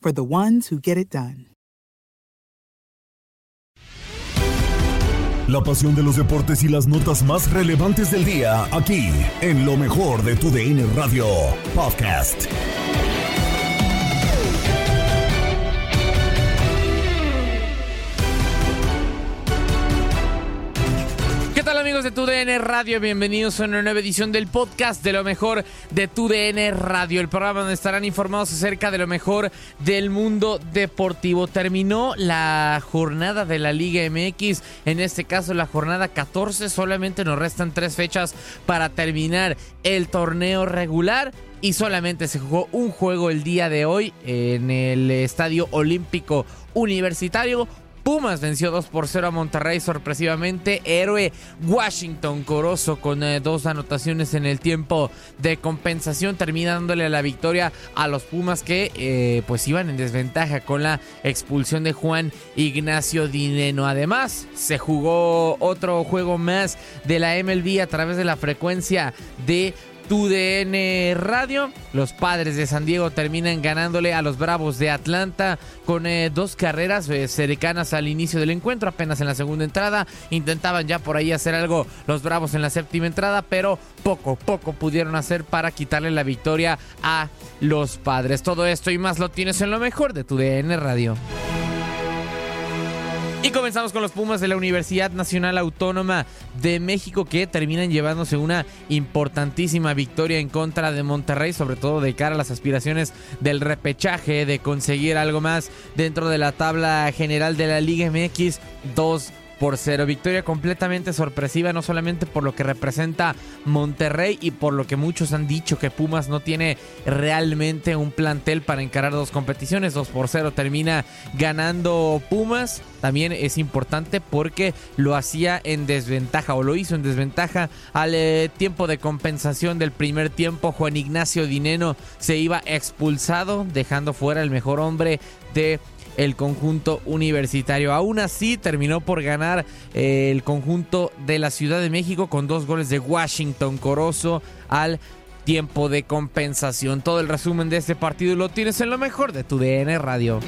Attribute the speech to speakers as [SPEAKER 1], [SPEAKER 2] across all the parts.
[SPEAKER 1] for the ones who get it done.
[SPEAKER 2] La pasión de los deportes y las notas más relevantes del día, aquí, en lo mejor de tu DN Radio Podcast.
[SPEAKER 3] Amigos de TUDN Radio? Bienvenidos a una nueva edición del podcast de lo mejor de TUDN Radio, el programa donde estarán informados acerca de lo mejor del mundo deportivo. Terminó la jornada de la Liga MX, en este caso la jornada 14, solamente nos restan tres fechas para terminar el torneo regular y solamente se jugó un juego el día de hoy en el Estadio Olímpico Universitario. Pumas venció 2 por 0 a Monterrey sorpresivamente. Héroe Washington Corozo con eh, dos anotaciones en el tiempo de compensación termina dándole la victoria a los Pumas que eh, pues iban en desventaja con la expulsión de Juan Ignacio Dineno. Además se jugó otro juego más de la MLB a través de la frecuencia de TUDN Radio. Los padres de San Diego terminan ganándole a los Bravos de Atlanta con eh, dos carreras eh, cercanas al inicio del encuentro, apenas en la segunda entrada. Intentaban ya por ahí hacer algo los Bravos en la séptima entrada, pero poco, poco pudieron hacer para quitarle la victoria a los padres. Todo esto y más lo tienes en lo mejor de TUDN Radio. Y comenzamos con los Pumas de la Universidad Nacional Autónoma de México que terminan llevándose una importantísima victoria en contra de Monterrey, sobre todo de cara a las aspiraciones del repechaje, de conseguir algo más dentro de la tabla general de la Liga MX. Dos por cero. Victoria completamente sorpresiva, no solamente por lo que representa Monterrey y por lo que muchos han dicho que Pumas no tiene realmente un plantel para encarar dos competiciones. 2 por 0 termina ganando Pumas. También es importante porque lo hacía en desventaja o lo hizo en desventaja al eh, tiempo de compensación del primer tiempo. Juan Ignacio Dineno se iba expulsado, dejando fuera el mejor hombre de el conjunto universitario. Aún así, terminó por ganar eh, el conjunto de la Ciudad de México con dos goles de Washington Corozo al tiempo de compensación. Todo el resumen de este partido lo tienes en lo mejor de tu DN Radio.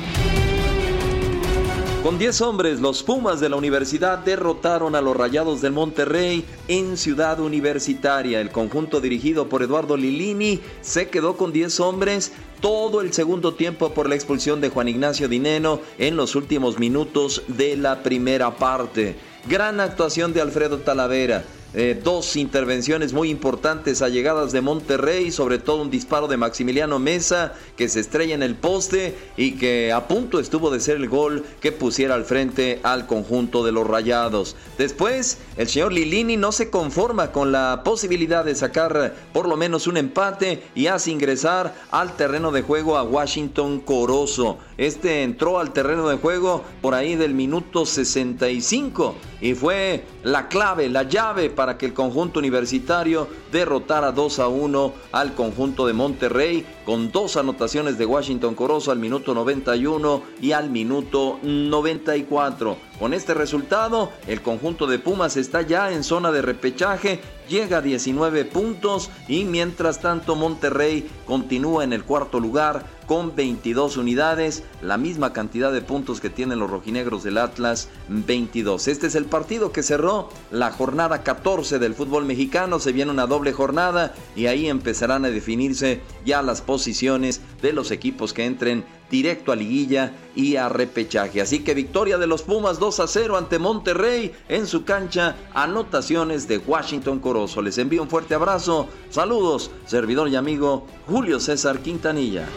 [SPEAKER 4] Con 10 hombres, los Pumas de la universidad derrotaron a los Rayados del Monterrey en Ciudad Universitaria. El conjunto dirigido por Eduardo Lilini se quedó con 10 hombres todo el segundo tiempo por la expulsión de Juan Ignacio Dineno en los últimos minutos de la primera parte. Gran actuación de Alfredo Talavera. Eh, dos intervenciones muy importantes allegadas de Monterrey, sobre todo un disparo de Maximiliano Mesa que se estrella en el poste y que a punto estuvo de ser el gol que pusiera al frente al conjunto de los Rayados. Después, el señor Lilini no se conforma con la posibilidad de sacar por lo menos un empate y hace ingresar al terreno de juego a Washington Corozo. Este entró al terreno de juego por ahí del minuto 65 y fue la clave, la llave para que el conjunto universitario derrotara 2 a 1 al conjunto de Monterrey con dos anotaciones de Washington Corozo al minuto 91 y al minuto 94. Con este resultado, el conjunto de Pumas está ya en zona de repechaje, llega a 19 puntos y mientras tanto Monterrey continúa en el cuarto lugar con 22 unidades, la misma cantidad de puntos que tienen los rojinegros del Atlas, 22. Este es el partido que cerró la jornada 14 del fútbol mexicano, se viene una doble jornada y ahí empezarán a definirse ya las posiciones de los equipos que entren directo a liguilla y a repechaje. Así que victoria de los Pumas 2 a 0 ante Monterrey en su cancha, anotaciones de Washington Corozo. Les envío un fuerte abrazo, saludos, servidor y amigo Julio César Quintanilla.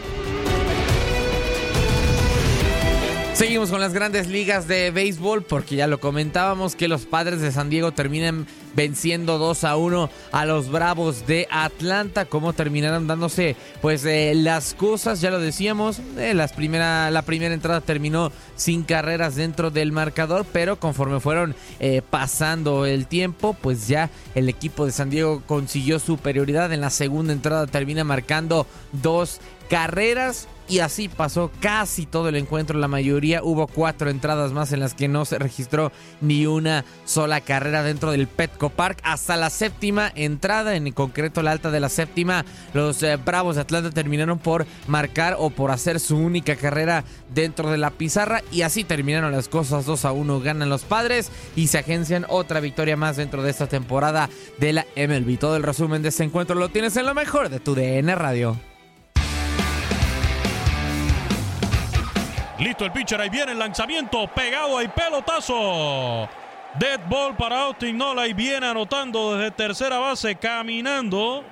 [SPEAKER 3] Seguimos con las grandes ligas de béisbol porque ya lo comentábamos que los padres de San Diego terminan venciendo 2 a 1 a los Bravos de Atlanta. ¿Cómo terminaron dándose pues eh, las cosas? Ya lo decíamos, eh, las primera, la primera entrada terminó sin carreras dentro del marcador, pero conforme fueron eh, pasando el tiempo, pues ya el equipo de San Diego consiguió superioridad. En la segunda entrada termina marcando dos carreras y así pasó casi todo el encuentro. La mayoría hubo cuatro entradas más en las que no se registró ni una sola carrera dentro del Petco Park. Hasta la séptima entrada, en concreto la alta de la séptima, los eh, Bravos de Atlanta terminaron por marcar o por hacer su única carrera dentro de la pizarra. Y así terminaron las cosas. 2 a 1 ganan los padres y se agencian otra victoria más dentro de esta temporada de la MLB. Todo el resumen de este encuentro lo tienes en lo mejor de tu DN Radio.
[SPEAKER 5] Listo el pitcher, ahí viene el lanzamiento, pegado ahí, pelotazo. Dead ball para Austin Nola y viene anotando desde tercera base, caminando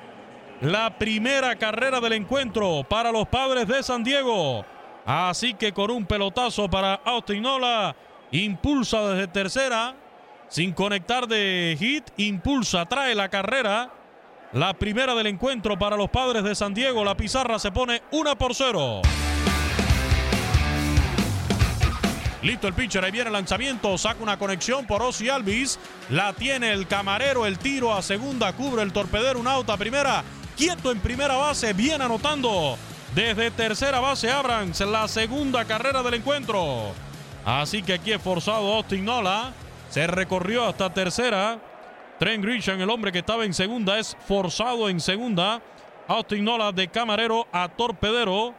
[SPEAKER 5] la primera carrera del encuentro para los padres de San Diego. Así que con un pelotazo para Austin Nola, impulsa desde tercera, sin conectar de hit, impulsa, trae la carrera. La primera del encuentro para los padres de San Diego. La pizarra se pone una por cero. Listo el pitcher, ahí viene el lanzamiento, saca una conexión por Ozzy Alvis. La tiene el camarero, el tiro a segunda, cubre el torpedero, un auto a primera. Quieto en primera base, bien anotando. Desde tercera base, Abrams, la segunda carrera del encuentro. Así que aquí es forzado Austin Nola. Se recorrió hasta tercera. Trent Grisham, el hombre que estaba en segunda, es forzado en segunda. Austin Nola de camarero a torpedero.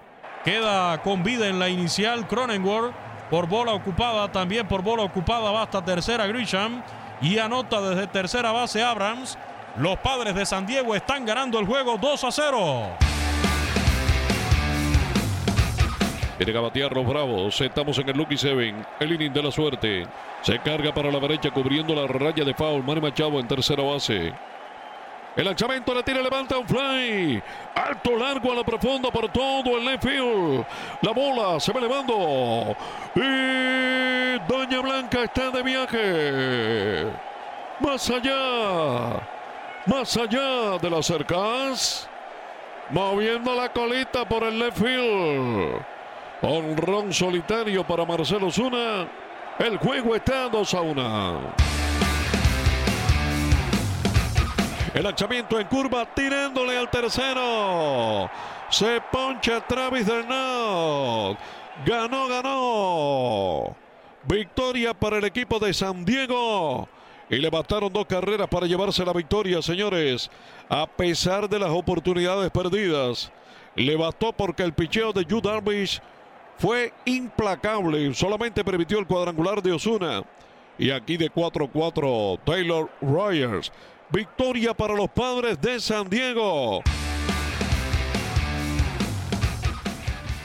[SPEAKER 5] Queda con vida en la inicial Cronenworth por bola ocupada, también por bola ocupada va hasta tercera Grisham y anota desde tercera base Abrams. Los padres de San Diego están ganando el juego 2 a 0.
[SPEAKER 6] Viene a batear los bravos. Estamos en el Lucky Seven. El inning de la suerte. Se carga para la derecha cubriendo la raya de foul. Manny Machado en tercera base. El lanzamiento la tira, levanta un fly. Alto, largo a la profunda por todo el left field. La bola se va elevando. Y Doña Blanca está de viaje. Más allá. Más allá de las cercas. Moviendo la colita por el left field. Honrón solitario para Marcelo Zuna. El juego está 2 a 1. El lanzamiento en curva, tirándole al tercero. Se poncha Travis Dernot. Ganó, ganó. Victoria para el equipo de San Diego. Y le bastaron dos carreras para llevarse la victoria, señores. A pesar de las oportunidades perdidas. Le bastó porque el picheo de Jude Darvish fue implacable. Solamente permitió el cuadrangular de Osuna. Y aquí de 4-4 Taylor Rogers. Victoria para los padres de San Diego.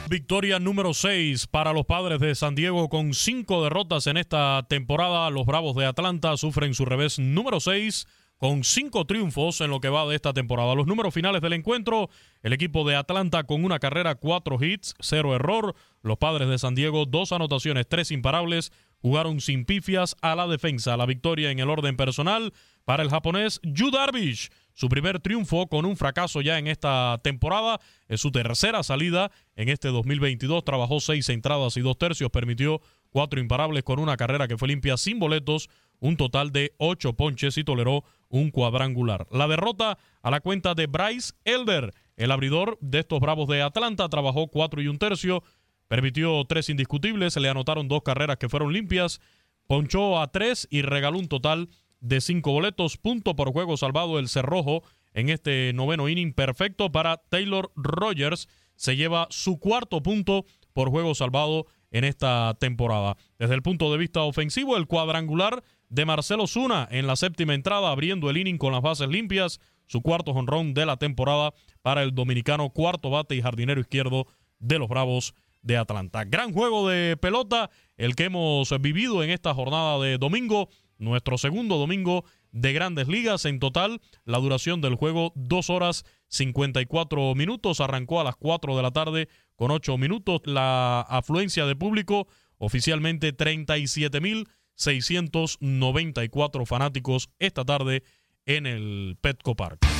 [SPEAKER 5] Victoria número 6 para los padres de San Diego con cinco derrotas en esta temporada. Los Bravos de Atlanta sufren su revés número 6 con cinco triunfos en lo que va de esta temporada. Los números finales del encuentro, el equipo de Atlanta con una carrera, cuatro hits, cero error. Los padres de San Diego, dos anotaciones, tres imparables, jugaron sin pifias a la defensa. La victoria en el orden personal para el japonés Yu Darvish. Su primer triunfo con un fracaso ya en esta temporada. Es su tercera salida en este 2022. Trabajó seis entradas y dos tercios. Permitió cuatro imparables con una carrera que fue limpia sin boletos. Un total de ocho ponches y toleró un cuadrangular. La derrota a la cuenta de Bryce Elder, el abridor de estos Bravos de Atlanta, trabajó cuatro y un tercio, permitió tres indiscutibles, se le anotaron dos carreras que fueron limpias, ponchó a tres y regaló un total de cinco boletos, punto por juego salvado el cerrojo en este noveno inning perfecto para Taylor Rogers. Se lleva su cuarto punto por juego salvado en esta temporada. Desde el punto de vista ofensivo, el cuadrangular de Marcelo Zuna en la séptima entrada, abriendo el inning con las bases limpias, su cuarto jonrón de la temporada para el dominicano, cuarto bate y jardinero izquierdo de los Bravos de Atlanta. Gran juego de pelota, el que hemos vivido en esta jornada de domingo, nuestro segundo domingo de grandes ligas. En total, la duración del juego, dos horas 54 minutos. Arrancó a las 4 de la tarde con 8 minutos. La afluencia de público, oficialmente 37.694 fanáticos esta tarde en el Petco Park.